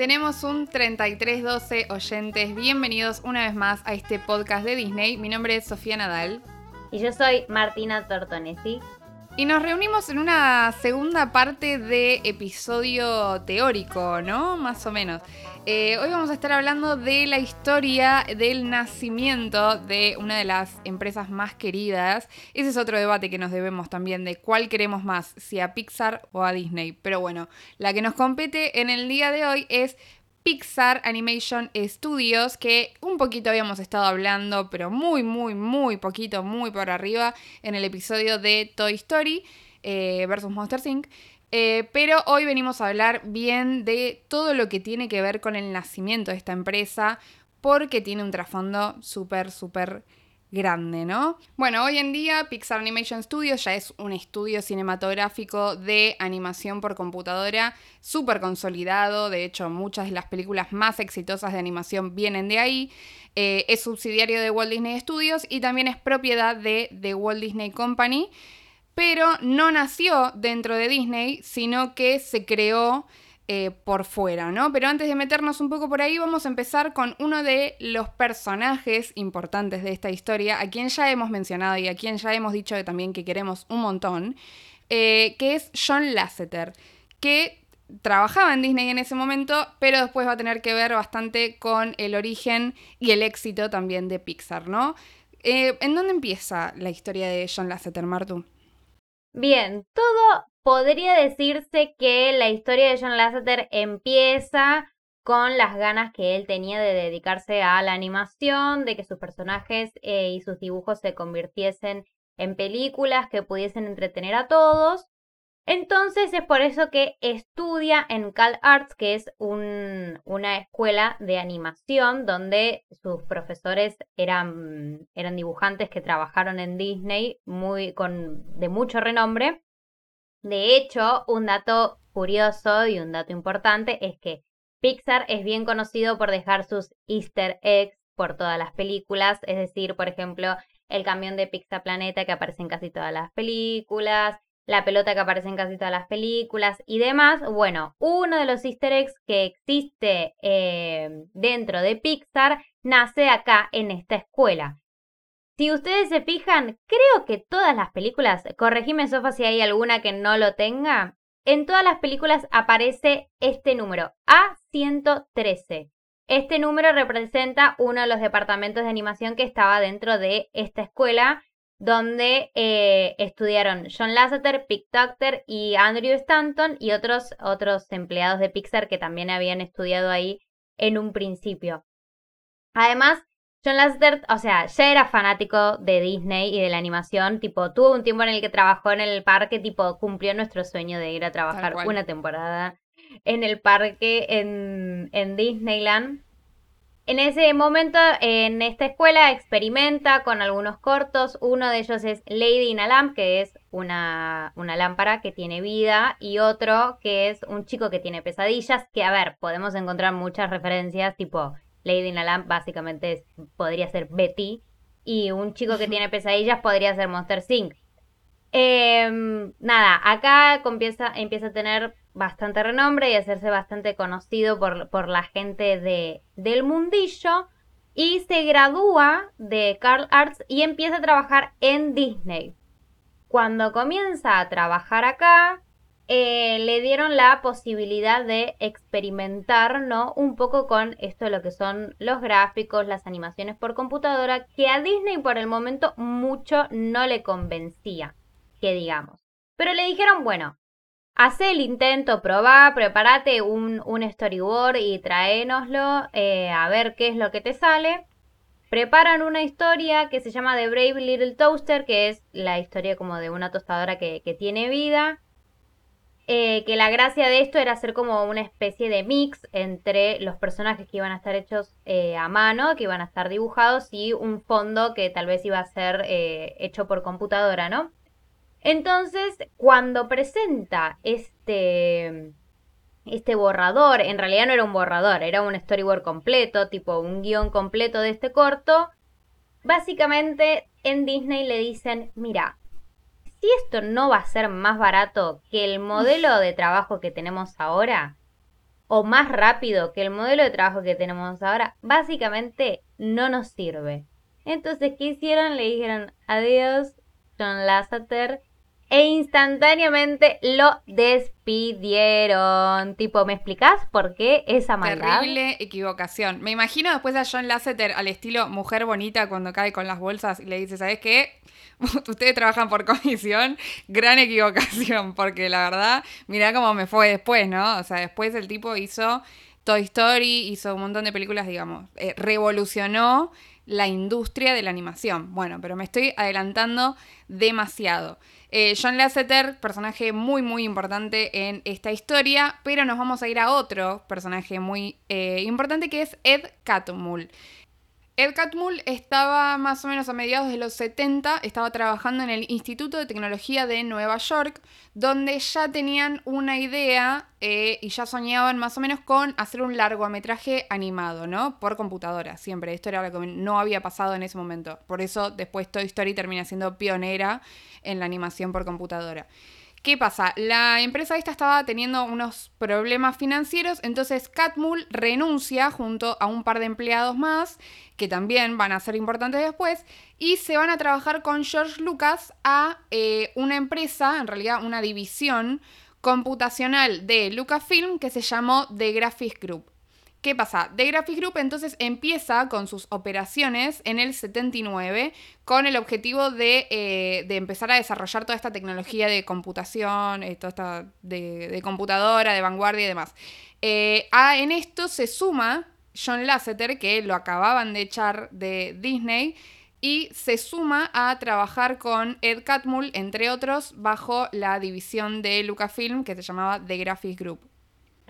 Tenemos un 3312 oyentes. Bienvenidos una vez más a este podcast de Disney. Mi nombre es Sofía Nadal. Y yo soy Martina Tortonesi. Y nos reunimos en una segunda parte de episodio teórico, ¿no? Más o menos. Eh, hoy vamos a estar hablando de la historia del nacimiento de una de las empresas más queridas. Ese es otro debate que nos debemos también de cuál queremos más, si a Pixar o a Disney. Pero bueno, la que nos compete en el día de hoy es Pixar Animation Studios, que un poquito habíamos estado hablando, pero muy, muy, muy poquito, muy por arriba, en el episodio de Toy Story eh, versus Monster Inc. Eh, pero hoy venimos a hablar bien de todo lo que tiene que ver con el nacimiento de esta empresa, porque tiene un trasfondo súper, súper grande, ¿no? Bueno, hoy en día Pixar Animation Studios ya es un estudio cinematográfico de animación por computadora súper consolidado, de hecho muchas de las películas más exitosas de animación vienen de ahí, eh, es subsidiario de Walt Disney Studios y también es propiedad de The Walt Disney Company, pero no nació dentro de Disney, sino que se creó eh, por fuera, ¿no? Pero antes de meternos un poco por ahí, vamos a empezar con uno de los personajes importantes de esta historia, a quien ya hemos mencionado y a quien ya hemos dicho también que queremos un montón, eh, que es John Lasseter, que trabajaba en Disney en ese momento, pero después va a tener que ver bastante con el origen y el éxito también de Pixar, ¿no? Eh, ¿En dónde empieza la historia de John Lasseter, Martu? Bien, todo podría decirse que la historia de John Lasseter empieza con las ganas que él tenía de dedicarse a la animación, de que sus personajes eh, y sus dibujos se convirtiesen en películas que pudiesen entretener a todos. Entonces es por eso que estudia en Cal Arts, que es una escuela de animación donde sus profesores eran, eran dibujantes que trabajaron en Disney muy, con, de mucho renombre. De hecho, un dato curioso y un dato importante es que Pixar es bien conocido por dejar sus easter eggs por todas las películas, es decir, por ejemplo, el camión de Pixar Planeta que aparece en casi todas las películas, la pelota que aparece en casi todas las películas y demás. Bueno, uno de los easter eggs que existe eh, dentro de Pixar nace acá en esta escuela. Si ustedes se fijan, creo que todas las películas, corregime Sofa si hay alguna que no lo tenga, en todas las películas aparece este número, A113. Este número representa uno de los departamentos de animación que estaba dentro de esta escuela, donde eh, estudiaron John Lasseter, Pick Doctor y Andrew Stanton y otros, otros empleados de Pixar que también habían estudiado ahí en un principio. Además, John Lasseter, o sea, ya era fanático de Disney y de la animación, tipo, tuvo un tiempo en el que trabajó en el parque, tipo, cumplió nuestro sueño de ir a trabajar una temporada en el parque en, en Disneyland. En ese momento, en esta escuela, experimenta con algunos cortos. Uno de ellos es Lady in a Lamp, que es una, una, lámpara que tiene vida, y otro que es un chico que tiene pesadillas, que, a ver, podemos encontrar muchas referencias, tipo Lady Lamp básicamente podría ser Betty. Y un chico que tiene pesadillas podría ser Monster Inc. Em, nada, acá empieza, empieza a tener bastante renombre y a hacerse bastante conocido por, por la gente de, del mundillo. Y se gradúa de Carl Arts y empieza a trabajar en Disney. Cuando comienza a trabajar acá, eh, le dieron la posibilidad de experimentar, ¿no? Un poco con esto de lo que son los gráficos, las animaciones por computadora, que a Disney por el momento mucho no le convencía, que digamos. Pero le dijeron, bueno, hace el intento, probá, prepárate un, storyboard y tráenoslo, eh, a ver qué es lo que te sale. Preparan una historia que se llama The Brave Little Toaster, que es la historia como de una tostadora que tiene vida eh, que la gracia de esto era hacer como una especie de mix entre los personajes que iban a estar hechos eh, a mano, que iban a estar dibujados, y un fondo que tal vez iba a ser eh, hecho por computadora, ¿no? Entonces, cuando presenta este, este borrador, en realidad no era un borrador, era un storyboard completo, tipo un guion completo de este corto, básicamente en Disney le dicen, mira, si esto no va a ser más barato que el modelo de trabajo que tenemos ahora, o más rápido que el modelo de trabajo que tenemos ahora, básicamente no nos sirve. Entonces, ¿qué hicieron? Le dijeron adiós, John Lasseter, e instantáneamente lo despidieron. Tipo, ¿me explicás por qué esa maldad? Terrible equivocación. Me imagino después a John Lasseter al estilo mujer bonita cuando cae con las bolsas y le dice, ¿sabes qué? Ustedes trabajan por comisión, gran equivocación, porque la verdad, mirá cómo me fue después, ¿no? O sea, después el tipo hizo Toy Story, hizo un montón de películas, digamos, eh, revolucionó la industria de la animación. Bueno, pero me estoy adelantando demasiado. Eh, John Lasseter, personaje muy muy importante en esta historia, pero nos vamos a ir a otro personaje muy eh, importante que es Ed Catmull. Ed Catmull estaba más o menos a mediados de los 70, estaba trabajando en el Instituto de Tecnología de Nueva York, donde ya tenían una idea eh, y ya soñaban más o menos con hacer un largometraje animado, ¿no? Por computadora, siempre. Esto era algo que no había pasado en ese momento. Por eso después Toy Story termina siendo pionera en la animación por computadora. ¿Qué pasa? La empresa esta estaba teniendo unos problemas financieros, entonces Catmull renuncia junto a un par de empleados más, que también van a ser importantes después, y se van a trabajar con George Lucas a eh, una empresa, en realidad una división computacional de Lucasfilm que se llamó The Graphics Group. ¿Qué pasa? The Graphics Group entonces empieza con sus operaciones en el 79 con el objetivo eh, de, empezar a desarrollar toda esta tecnología de computación, eh, toda esta de, computadora, de vanguardia y demás. Eh, en esto se suma John Lasseter, que lo acababan de echar de Disney, y se suma a trabajar con Ed Catmull, entre otros, bajo la división de Lucasfilm que se llamaba The Graphics Group.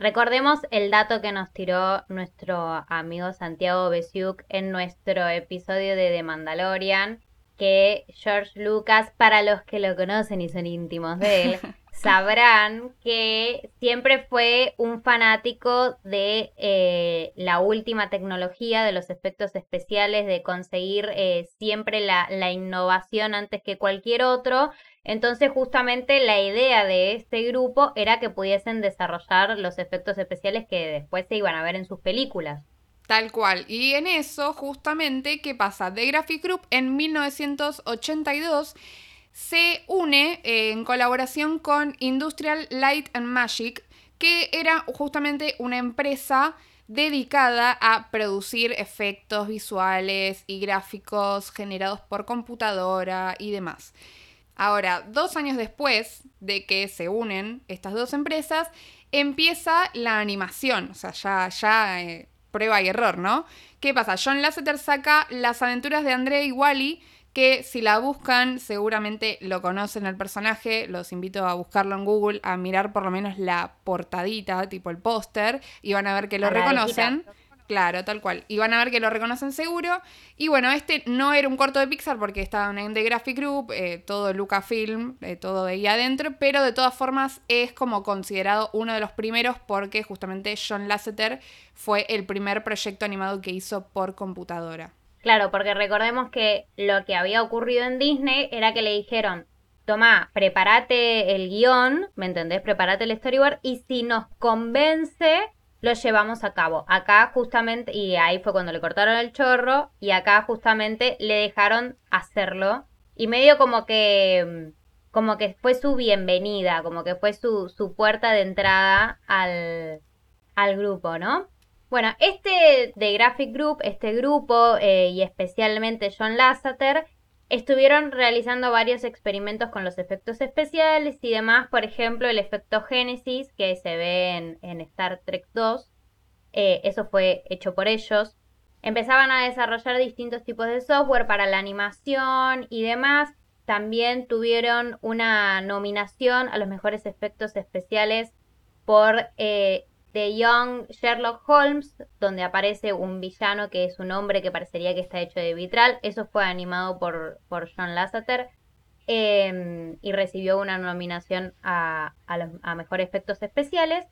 Recordemos el dato que nos tiró nuestro amigo Santiago Besiuk en nuestro episodio de The Mandalorian, que George Lucas, para los que lo conocen y son íntimos de él, sabrán que siempre fue un fanático de eh, la última tecnología, de los efectos especiales, de conseguir eh, siempre la, la innovación antes que cualquier otro. Entonces justamente la idea de este grupo era que pudiesen desarrollar los efectos especiales que después se iban a ver en sus películas. Tal cual. Y en eso, justamente, ¿qué pasa? The Graphic Group en 1982 se une eh, en colaboración con Industrial Light and Magic, que era justamente una empresa dedicada a producir efectos visuales y gráficos generados por computadora y demás. Ahora, dos años después de que se unen estas dos empresas, empieza la animación, o sea, ya, ya eh, prueba y error, ¿no? ¿Qué pasa? John Lasseter saca Las aventuras de André y Wally, que si la buscan seguramente lo conocen el personaje, los invito a buscarlo en Google, a mirar por lo menos la portadita, tipo el póster, y van a ver que lo reconocen. Claro, tal cual. Y van a ver que lo reconocen seguro. Y bueno, este no era un corto de Pixar porque estaba en The Graphic Group, eh, todo Lucasfilm, eh, todo de ahí adentro, pero de todas formas es como considerado uno de los primeros porque justamente John Lasseter fue el primer proyecto animado que hizo por computadora. Claro, porque recordemos que lo que había ocurrido en Disney era que le dijeron, toma, prepárate el guion, ¿me entendés? Prepárate el storyboard y si nos convence lo llevamos a cabo. Acá justamente, y ahí fue cuando le cortaron el chorro, y acá justamente le dejaron hacerlo. Y medio como que, como que fue su bienvenida, como que fue su, su puerta de entrada al, al grupo, ¿no? Bueno, este de Graphic Group, este grupo, eh, y especialmente John Lasseter, Estuvieron realizando varios experimentos con los efectos especiales y demás, por ejemplo el efecto Génesis que se ve en, Star Trek 2, eh, eso fue hecho por ellos. Empezaban a desarrollar distintos tipos de software para la animación y demás. También tuvieron una nominación a los mejores efectos especiales por eh, de Young Sherlock Holmes, donde aparece un villano que es un hombre que parecería que está hecho de vitral. Eso fue animado por, por John Lasseter em, y recibió una nominación a, a, Mejor Efectos Especiales.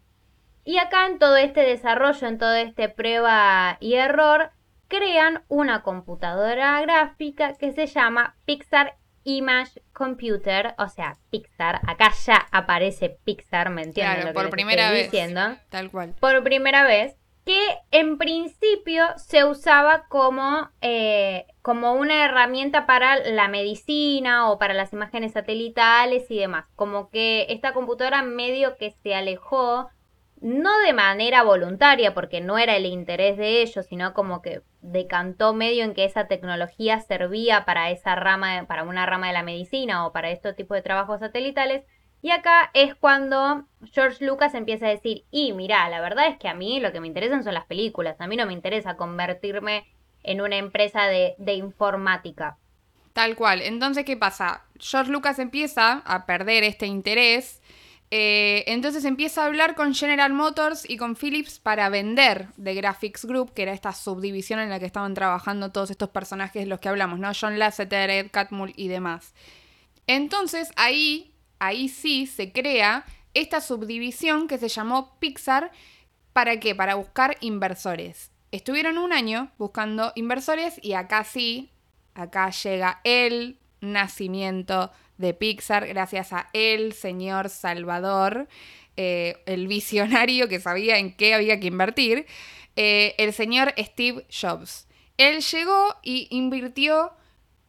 Y acá en todo este desarrollo, en todo este prueba y error, crean una computadora gráfica que se llama Pixar Image Computer, o sea, Pixar. Acá ya aparece Pixar, ¿me entienden? Claro, lo que por les primera estoy vez. Diciendo? Tal cual. Por primera vez. Que en principio se usaba como, eh, como una herramienta para la medicina o para las imágenes satelitales y demás. Como que esta computadora medio que se alejó no de manera voluntaria, porque no era el interés de ellos, sino como que decantó medio en que esa tecnología servía para esa rama, para una rama de la medicina o para estos tipos de trabajos satelitales. Y acá es cuando George Lucas empieza a decir, y mira, la verdad es que a mí lo que me interesan son las películas, a mí no me interesa convertirme en una empresa de, de informática. Tal cual. Entonces, ¿qué pasa? George Lucas empieza a perder este interés. Eh, entonces empieza a hablar con General Motors y con Philips para vender The Graphics Group, que era esta subdivisión en la que estaban trabajando todos estos personajes de los que hablamos, ¿no? John Lasseter, Ed Catmull y demás. Entonces ahí, ahí sí se crea esta subdivisión que se llamó Pixar. ¿Para qué? Para buscar inversores. Estuvieron un año buscando inversores y acá sí, acá llega el nacimiento de Pixar gracias a el señor Salvador, eh, el visionario que sabía en qué había que invertir, eh, el señor Steve Jobs. Él llegó y invirtió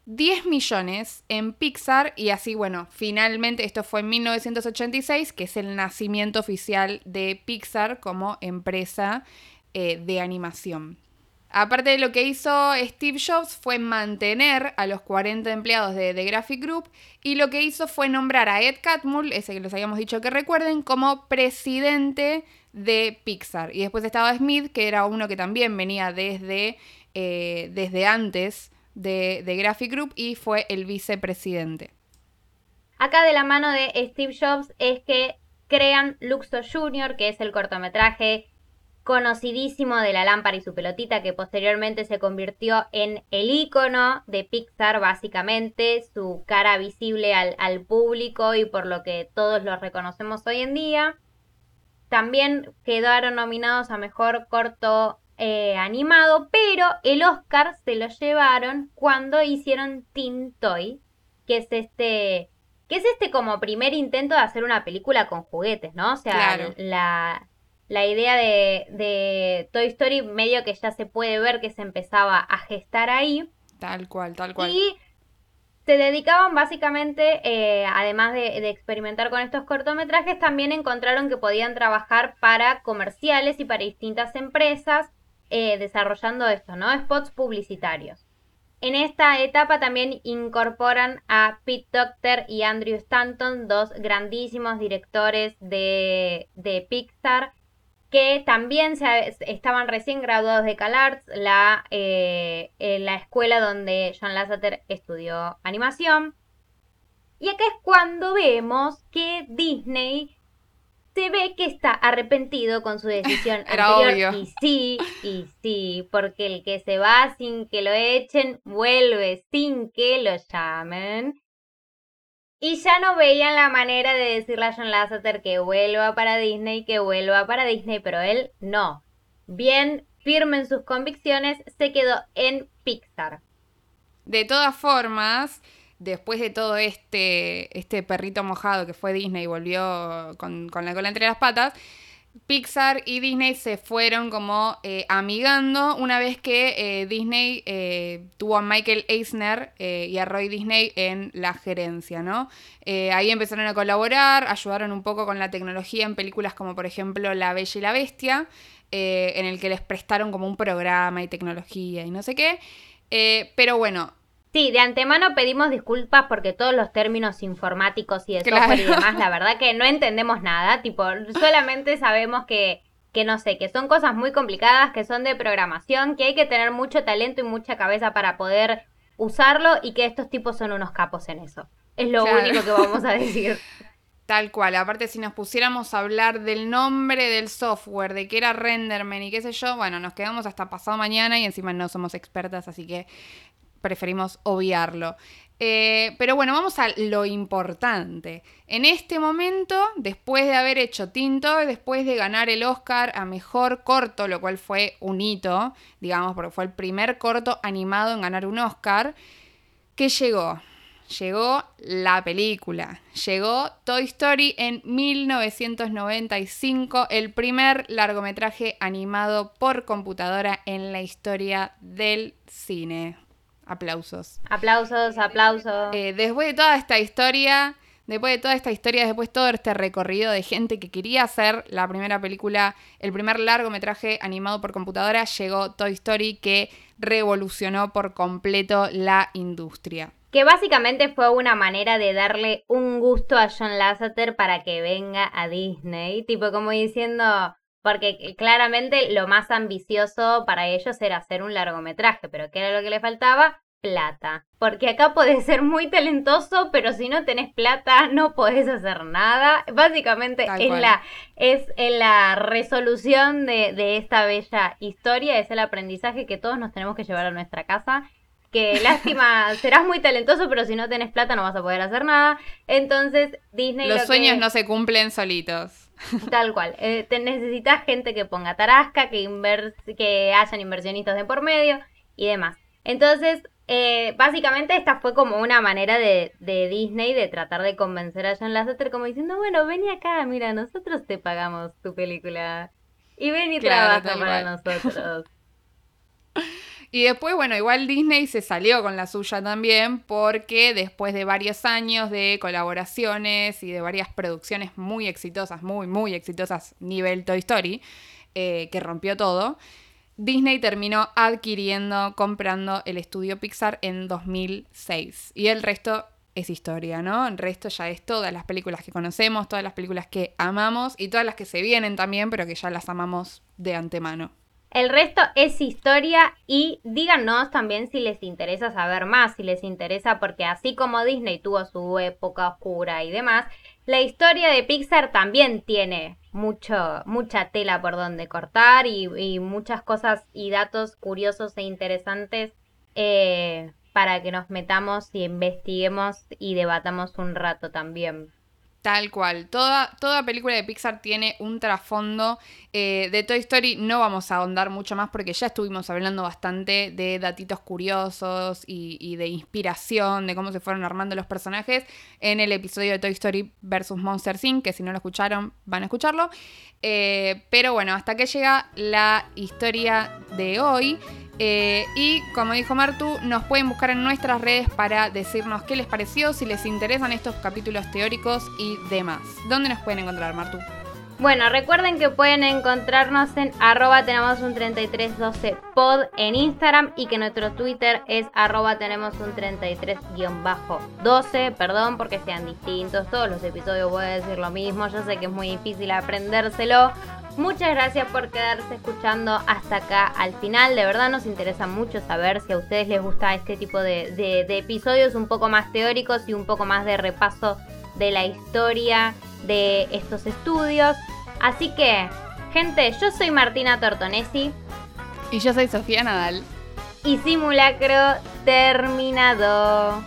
10 millones en Pixar y así, bueno, finalmente esto fue en 1986, que es el nacimiento oficial de Pixar como empresa eh, de animación. Aparte de lo que hizo Steve Jobs fue mantener a los 40 empleados de The Graphic Group y lo que hizo fue nombrar a Ed Catmull, ese que les habíamos dicho que recuerden, como presidente de Pixar. Y después estaba Smith, que era uno que también venía desde, eh, desde antes de, de Graphic Group y fue el vicepresidente. Acá de la mano de Steve Jobs es que crean Luxo Jr., que es el cortometraje conocidísimo de la lámpara y su pelotita, que posteriormente se convirtió en el icono de Pixar, básicamente, su cara visible al, al público y por lo que todos lo reconocemos hoy en día. También quedaron nominados a mejor corto eh, animado, pero el Oscar se lo llevaron cuando hicieron Teen Toy, que es este que es este como primer intento de hacer una película con juguetes, ¿no? O sea, Claro. la, la idea de, de Toy Story medio que ya se puede ver que se empezaba a gestar ahí. Tal cual, tal cual. Y se dedicaban básicamente, eh, además de, de experimentar con estos cortometrajes, también encontraron que podían trabajar para comerciales y para distintas empresas eh, desarrollando esto, ¿no? Spots publicitarios. En esta etapa también incorporan a Pete Docter y Andrew Stanton, dos grandísimos directores de, de Pixar, que también se, estaban recién graduados de CalArts, la, eh, en la escuela donde John Lasseter estudió animación. Y acá es cuando vemos que Disney se ve que está arrepentido con su decisión Era anterior. obvio. Y sí, y sí, porque el que se va sin que lo echen, vuelve sin que lo llamen. Y ya no veían la manera de decirle a John Lasseter que vuelva para Disney, que vuelva para Disney, pero él no. Bien firme en sus convicciones, se quedó en Pixar. De todas formas, después de todo este, este perrito mojado que fue Disney y volvió con, con la cola entre las patas, Pixar y Disney se fueron como eh, amigando una vez que eh, Disney eh, tuvo a Michael Eisner y a Roy Disney en la gerencia, ¿no? Ahí empezaron a colaborar, ayudaron un poco con la tecnología en películas como por ejemplo La Bella y la Bestia, en el que les prestaron como un programa y tecnología y no sé qué. Pero bueno, Sí, de antemano pedimos disculpas porque todos los términos informáticos y de Claro. software y demás, la verdad que no entendemos nada, tipo, solamente sabemos que, que no sé, que son cosas muy complicadas, que son de programación, que hay que tener mucho talento y mucha cabeza para poder usarlo y que estos tipos son unos capos en eso. Es lo Claro. único que vamos a decir. Tal cual, aparte si nos pusiéramos a hablar del nombre del software, de que era Renderman y qué sé yo, bueno, nos quedamos hasta pasado mañana y encima no somos expertas, así que preferimos obviarlo. Eh, pero bueno, vamos a lo importante. En este momento, después de haber hecho Tinto, después de ganar el Oscar a Mejor Corto, lo cual fue un hito, digamos, porque fue el primer corto animado en ganar un Oscar, ¿qué llegó? llegó la película. Llegó Toy Story en 1995, el primer largometraje animado por computadora en la historia del cine. Aplausos. Aplausos, aplausos. Eh, después de toda esta historia, después de toda esta historia, después de todo este recorrido de gente que quería hacer la primera película, el primer largometraje animado por computadora, llegó Toy Story que revolucionó por completo la industria. Que básicamente fue una manera de darle un gusto a John Lasseter para que venga a Disney. Tipo como diciendo, porque claramente lo más ambicioso para ellos era hacer un largometraje, pero ¿qué era lo que le faltaba? Plata. Porque acá podés ser muy talentoso, pero si no tenés plata no podés hacer nada. Básicamente es la, es en la resolución de, de esta bella historia, es el aprendizaje que todos nos tenemos que llevar a nuestra casa que lástima, serás muy talentoso, pero si no tenés plata no vas a poder hacer nada. Entonces, Disney... Los sueños no se cumplen solitos. Tal cual. Eh, te necesitas gente que ponga tarasca, que, que hayan inversionistas de por medio y demás. Entonces, eh, básicamente esta fue como una manera de, de, Disney de tratar de convencer a John Lasseter como diciendo, bueno, vení acá, mira, nosotros te pagamos tu película. Y ven y trabaja para nosotros. Y después, bueno, igual Disney se salió con la suya también porque después de varios años de colaboraciones y de varias producciones muy exitosas, muy, muy exitosas, nivel Toy Story, eh, que rompió todo, Disney terminó adquiriendo, comprando el estudio Pixar en 2006. Y el resto es historia, ¿no? El resto ya es todas las películas que conocemos, todas las películas que amamos y todas las que se vienen también, pero que ya las amamos de antemano. El resto es historia y díganos también si les interesa saber más, si les interesa, porque así como Disney tuvo su época oscura y demás, la historia de Pixar también tiene mucho, mucha tela por donde cortar y, muchas cosas y datos curiosos e interesantes eh, para que nos metamos y investiguemos y debatamos un rato también. Tal cual. Toda, toda película de Pixar tiene un trasfondo. Eh, de Toy Story no vamos a ahondar mucho más porque ya estuvimos hablando bastante de datitos curiosos y, de inspiración, de cómo se fueron armando los personajes en el episodio de Toy Story vs. Monster Inc., que si no lo escucharon van a escucharlo. Eh, pero bueno, hasta que llega la historia de hoy. Eh, y como dijo Martu, nos pueden buscar en nuestras redes para decirnos qué les pareció, si les interesan estos capítulos teóricos y demás. ¿Dónde nos pueden encontrar, Martu? Bueno, recuerden que pueden encontrarnos en arroba tenemos un 3312 pod en Instagram y que nuestro Twitter es arroba tenemos un 33-12, perdón porque sean distintos, todos los episodios voy a decir lo mismo, yo sé que es muy difícil aprendérselo, Muchas gracias por quedarse escuchando hasta acá al final. De verdad nos interesa mucho saber si a ustedes les gusta este tipo de, episodios un poco más teóricos y un poco más de repaso de la historia de estos estudios. Así que, gente, yo soy Martina Tortonesi. Y yo soy Sofía Nadal. Y simulacro terminado.